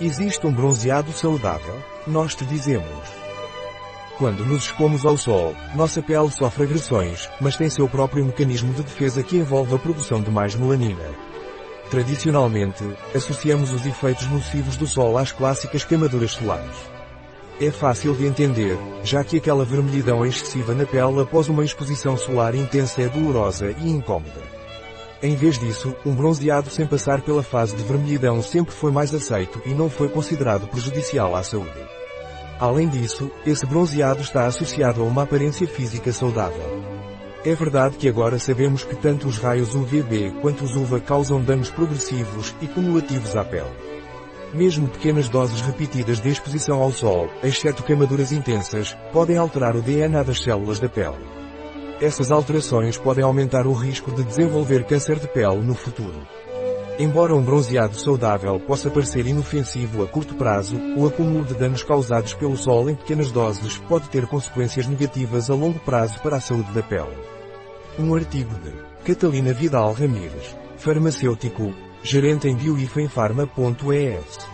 Existe um bronzeado saudável? Nós te dizemos. Quando nos expomos ao sol, nossa pele sofre agressões, mas tem seu próprio mecanismo de defesa que envolve a produção de mais melanina. Tradicionalmente, associamos os efeitos nocivos do sol às clássicas queimaduras solares. É fácil de entender, já que aquela vermelhidão excessiva na pele após uma exposição solar intensa é dolorosa e incômoda. Em vez disso, um bronzeado sem passar pela fase de vermelhidão sempre foi mais aceito e não foi considerado prejudicial à saúde. Além disso, esse bronzeado está associado a uma aparência física saudável. É verdade que agora sabemos que tanto os raios UVB quanto os UVA causam danos progressivos e cumulativos à pele. Mesmo pequenas doses repetidas de exposição ao sol, exceto queimaduras intensas, podem alterar o DNA das células da pele. Essas alterações podem aumentar o risco de desenvolver câncer de pele no futuro. Embora um bronzeado saudável possa parecer inofensivo a curto prazo, o acúmulo de danos causados pelo sol em pequenas doses pode ter consequências negativas a longo prazo para a saúde da pele. Um artigo de Catalina Vidal Ramírez, farmacêutico, gerente em bioifenfarma.es.